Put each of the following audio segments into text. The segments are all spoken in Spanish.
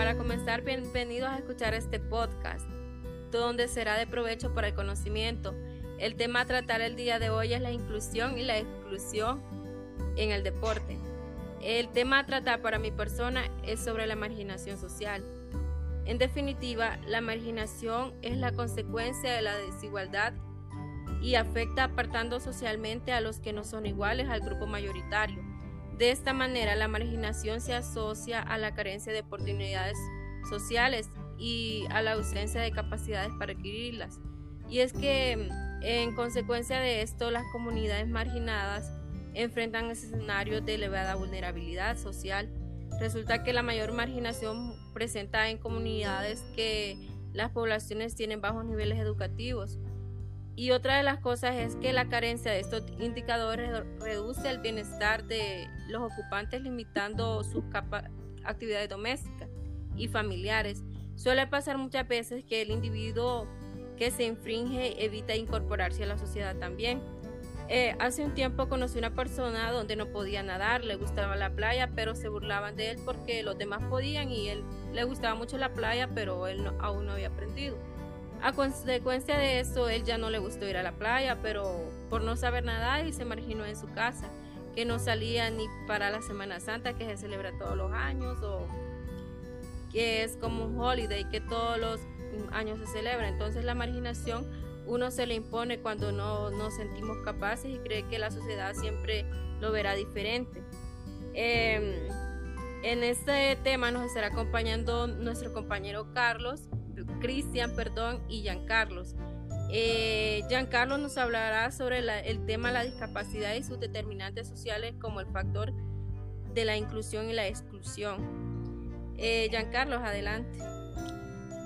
para comenzar, bienvenidos a escuchar este podcast, donde será de provecho para el conocimiento. El tema a tratar el día de hoy es la inclusión y la exclusión en el deporte. El tema a tratar para mi persona es sobre la marginación social. En definitiva, la marginación es la consecuencia de la desigualdad y afecta apartando socialmente a los que no son iguales al grupo mayoritario. De esta manera, la marginación se asocia a la carencia de oportunidades sociales y a la ausencia de capacidades para adquirirlas. Y es que, en consecuencia de esto, las comunidades marginadas enfrentan escenarios de elevada vulnerabilidad social. Resulta que la mayor marginación presenta en comunidades que las poblaciones tienen bajos niveles educativos, y otra de las cosas es que la carencia de estos indicadores reduce el bienestar de los ocupantes limitando sus actividades domésticas y familiares. Suele pasar muchas veces que el individuo que se infringe evita incorporarse a la sociedad también. Eh, hace un tiempo conocí una persona donde no podía nadar, le gustaba la playa, pero se burlaban de él porque los demás podían y él le gustaba mucho la playa, pero él aún no había aprendido. A consecuencia de eso, él ya no le gustó ir a la playa, pero por no saber nada y se marginó en su casa, que no salía ni para la Semana Santa que se celebra todos los años o que es como un holiday que todos los años se celebra. Entonces la marginación uno se le impone cuando no nos sentimos capaces y cree que la sociedad siempre lo verá diferente. Em, en este tema nos estará acompañando nuestro compañero Carlos Cristian, perdón, y Giancarlos. Eh, Giancarlo nos hablará sobre el tema de la discapacidad y sus determinantes sociales como el factor de la inclusión y la exclusión. Eh, Giancarlos, adelante.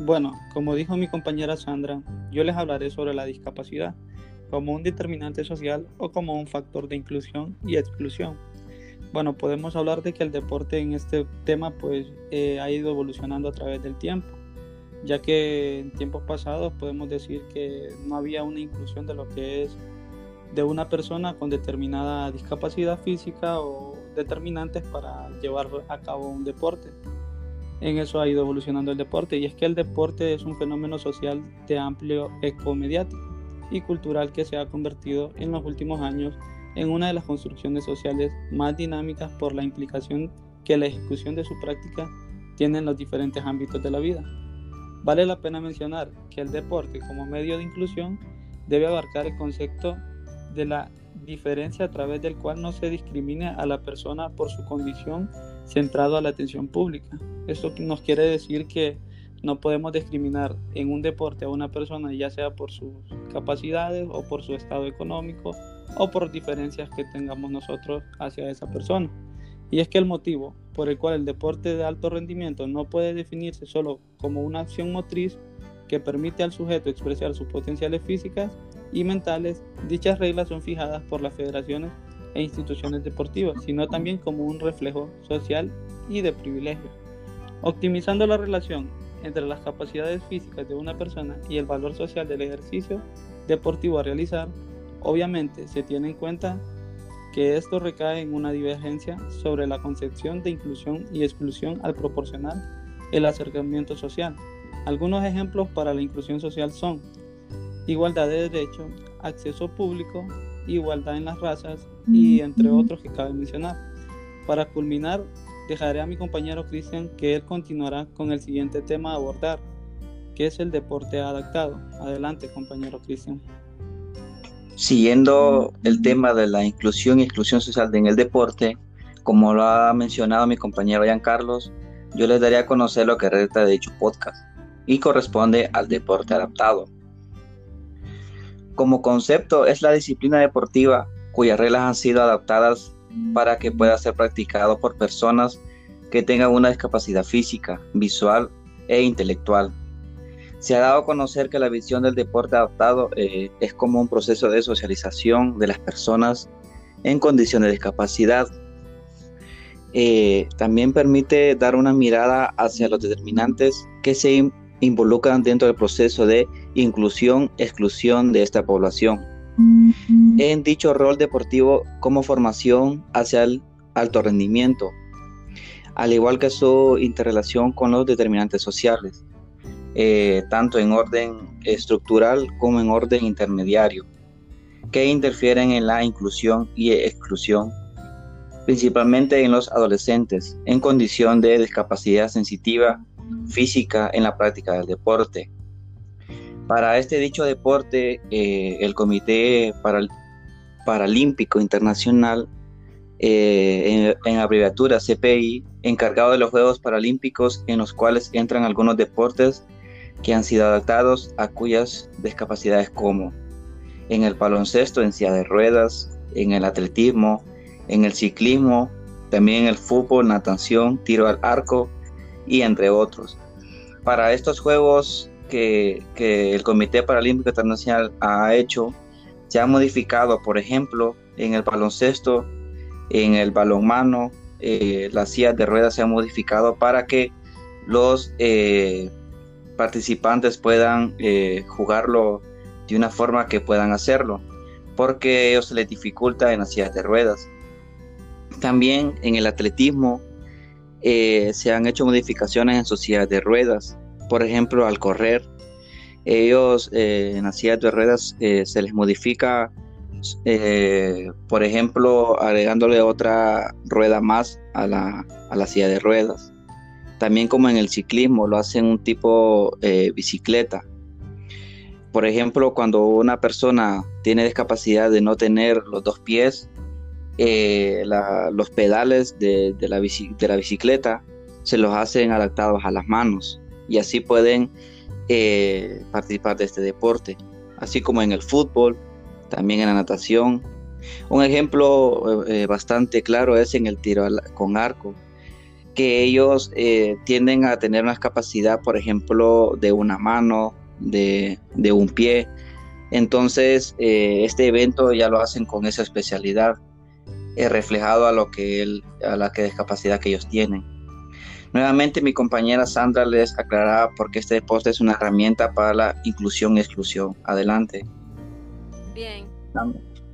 Bueno, como dijo mi compañera Sandra, yo les hablaré sobre la discapacidad como un determinante social o como un factor de inclusión y exclusión. Bueno, podemos hablar de que el deporte en este tema pues eh, ha ido evolucionando a través del tiempo ya que en tiempos pasados podemos decir que no había una inclusión de lo que es de una persona con determinada discapacidad física o determinantes para llevar a cabo un deporte. En eso ha ido evolucionando el deporte y es que el deporte es un fenómeno social de amplio eco mediático y cultural que se ha convertido en los últimos años en una de las construcciones sociales más dinámicas por la implicación que la ejecución de su práctica tiene en los diferentes ámbitos de la vida. Vale la pena mencionar que el deporte como medio de inclusión debe abarcar el concepto de la diferencia a través del cual no se discrimine a la persona por su condición centrado a la atención pública. Esto nos quiere decir que no podemos discriminar en un deporte a una persona ya sea por sus capacidades o por su estado económico o por diferencias que tengamos nosotros hacia esa persona. Y es que el motivo por el cual el deporte de alto rendimiento no puede definirse solo como una acción motriz que permite al sujeto expresar sus potenciales físicas y mentales, dichas reglas son fijadas por las federaciones e instituciones deportivas, sino también como un reflejo social y de privilegio. Optimizando la relación entre las capacidades físicas de una persona y el valor social del ejercicio deportivo a realizar, obviamente se tiene en cuenta que esto recae en una divergencia sobre la concepción de inclusión y exclusión al proporcionar el acercamiento social. Algunos ejemplos para la inclusión social son igualdad de derechos, acceso público, igualdad en las razas y entre otros que cabe mencionar. Para culminar, dejaré a mi compañero Cristian que él continuará con el siguiente tema a abordar, que es el deporte adaptado. Adelante, compañero Cristian. Siguiendo el tema de la inclusión y exclusión social en el deporte, como lo ha mencionado mi compañero Ian Carlos, yo les daría a conocer lo que resta de dicho podcast y corresponde al deporte adaptado. Como concepto es la disciplina deportiva cuyas reglas han sido adaptadas para que pueda ser practicado por personas que tengan una discapacidad física, visual e intelectual se ha dado a conocer que la visión del deporte adaptado eh, es como un proceso de socialización de las personas en condiciones de discapacidad. Eh, también permite dar una mirada hacia los determinantes que se involucran dentro del proceso de inclusión-exclusión de esta población. En dicho rol deportivo como formación hacia el alto rendimiento. al igual que su interrelación con los determinantes sociales, eh, tanto en orden estructural como en orden intermediario, que interfieren en la inclusión y exclusión, principalmente en los adolescentes en condición de discapacidad sensitiva física en la práctica del deporte. Para este dicho deporte, eh, el Comité Paralímpico Internacional, eh, en, en, abreviatura CPI, encargado de los Juegos Paralímpicos en los cuales entran algunos deportes que han sido adaptados a cuyas discapacidades como en el baloncesto en silla de ruedas, en el atletismo, en el ciclismo, también el fútbol, natación, tiro al arco y entre otros. Para estos Juegos que, el Comité Paralímpico Internacional ha hecho, se ha modificado, por ejemplo, en el baloncesto, en el balonmano, eh, las sillas de ruedas se han modificado para que los eh, participantes puedan eh, jugarlo de una forma que puedan hacerlo, porque ellos se les dificulta en las sillas de ruedas. También en el atletismo eh, se han hecho modificaciones en sus sillas de ruedas, por ejemplo, al correr, ellos eh, en las sillas de ruedas se les modifica, por ejemplo, agregándole otra rueda más a la, a la silla de ruedas. También como en el ciclismo, lo hacen un tipo eh, bicicleta. Por ejemplo, cuando una persona tiene discapacidad de no tener los dos pies, eh, los pedales de, la bicicleta se los hacen adaptados a las manos y así pueden eh, participar de este deporte. Así como en el fútbol, también en la natación. Un ejemplo bastante claro es en el tiro con arco que ellos eh, tienden a tener una capacidad, por ejemplo, de una mano, de, un pie. Entonces, eh, este evento ya lo hacen con esa especialidad, eh, reflejado a lo que a la que discapacidad que ellos tienen. Nuevamente, mi compañera Sandra les aclarará por qué este deporte es una herramienta para la inclusión y exclusión. Adelante. Bien,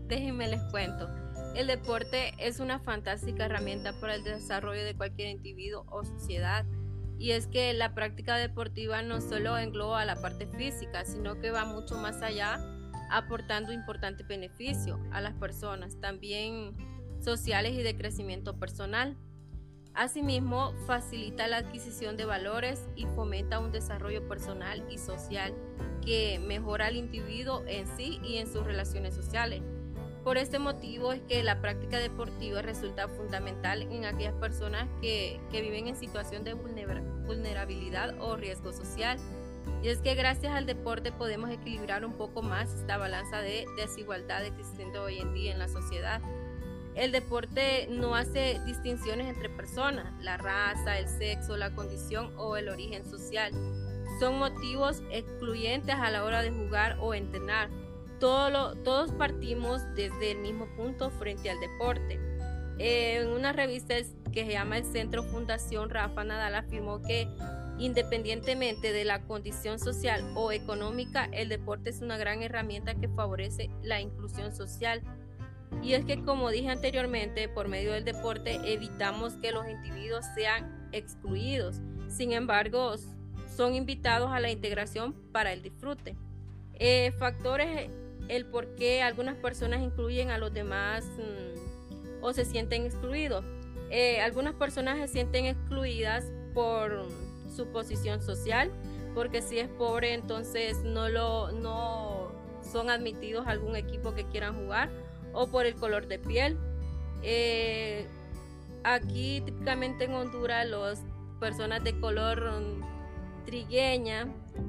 déjenme les cuento. El deporte es una fantástica herramienta para el desarrollo de cualquier individuo o sociedad. Y es que la práctica deportiva no solo engloba la parte física, sino que va mucho más allá, aportando importante beneficio a las personas, también sociales y de crecimiento personal. Asimismo, facilita la adquisición de valores y fomenta un desarrollo personal y social que mejora al individuo en sí y en sus relaciones sociales por este motivo es que la práctica deportiva resulta fundamental en aquellas personas que, viven en situación de vulnerabilidad o riesgo social. Y es que gracias al deporte podemos equilibrar un poco más esta balanza de desigualdad existente hoy en día en la sociedad. El deporte no hace distinciones entre personas, la raza, el sexo, la condición o el origen social. Son motivos excluyentes a la hora de jugar o entrenar todos partimos desde el mismo punto frente al deporte. en una revista que se llama el Centro Fundación, Rafa Nadal afirmó que independientemente de la condición social o económica, el deporte es una gran herramienta que favorece la inclusión social. Y es que, como dije anteriormente, por medio del deporte evitamos que los individuos sean excluidos. Sin embargo, son invitados a la integración para el disfrute. Eh, factores el por qué algunas personas incluyen a los demás mm, o se sienten excluidos. Eh, algunas personas se sienten excluidas por su posición social, porque si es pobre entonces no lo no son admitidos a algún equipo que quieran jugar o por el color de piel. Eh, aquí típicamente en Honduras las personas de color mm, trigueña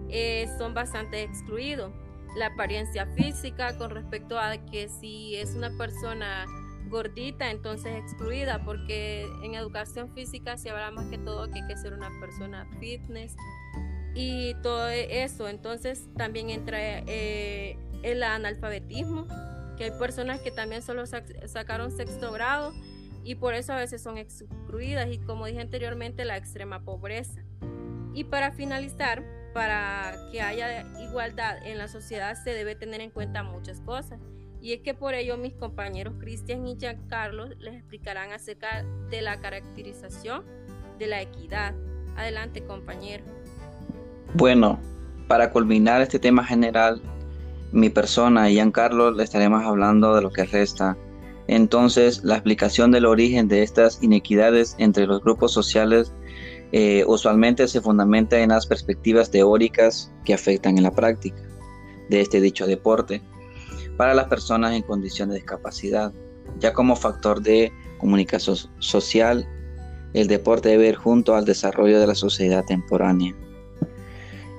eh, son bastante excluidos la apariencia física con respecto a que si es una persona gordita, entonces excluida, porque en educación física se habla más que todo que hay que ser una persona fitness y todo eso. Entonces también entra eh, el analfabetismo, que hay personas que también solo sacaron sexto grado y por eso a veces son excluidas y como dije anteriormente, la extrema pobreza. Y para finalizar, para que haya igualdad en la sociedad se debe tener en cuenta muchas cosas. Y es que por ello mis compañeros Cristian y Giancarlo les explicarán acerca de la caracterización de la equidad. Adelante, compañero. Bueno, para culminar este tema general, mi persona y Giancarlo le estaremos hablando de lo que resta. Entonces, la explicación del origen de estas inequidades entre los grupos sociales eh, usualmente se fundamenta en las perspectivas teóricas que afectan en la práctica de este dicho deporte para las personas en condición de discapacidad, ya como factor de comunicación social, el deporte debe ir junto al desarrollo de la sociedad temporánea.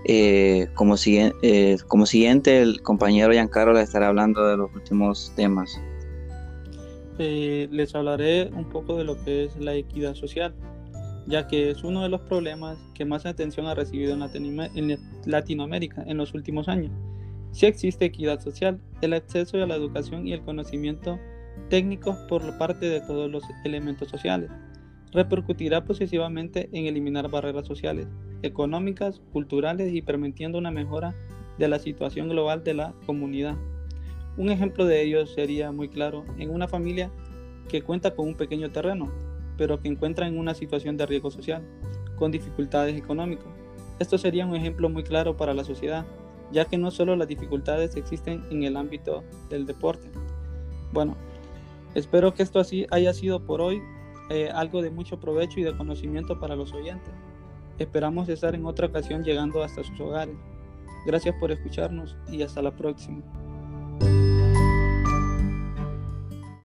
Eh, como, eh, como siguiente, el compañero Giancarlo le estará hablando de los últimos temas. Les hablaré un poco de lo que es la equidad social, ya que es uno de los problemas que más atención ha recibido en Latinoamérica en los últimos años. Si existe equidad social, el acceso a la educación y el conocimiento técnico por parte de todos los elementos sociales repercutirá positivamente en eliminar barreras sociales, económicas, culturales y permitiendo una mejora de la situación global de la comunidad. Un ejemplo de ello sería muy claro en una familia que cuenta con un pequeño terreno, pero que encuentra en una situación de riesgo social, con dificultades económicas. Esto sería un ejemplo muy claro para la sociedad, ya que no solo las dificultades existen en el ámbito del deporte. Bueno, espero que esto así haya sido por hoy eh, algo de mucho provecho y de conocimiento para los oyentes. Esperamos estar en otra ocasión llegando hasta sus hogares. Gracias por escucharnos y hasta la próxima.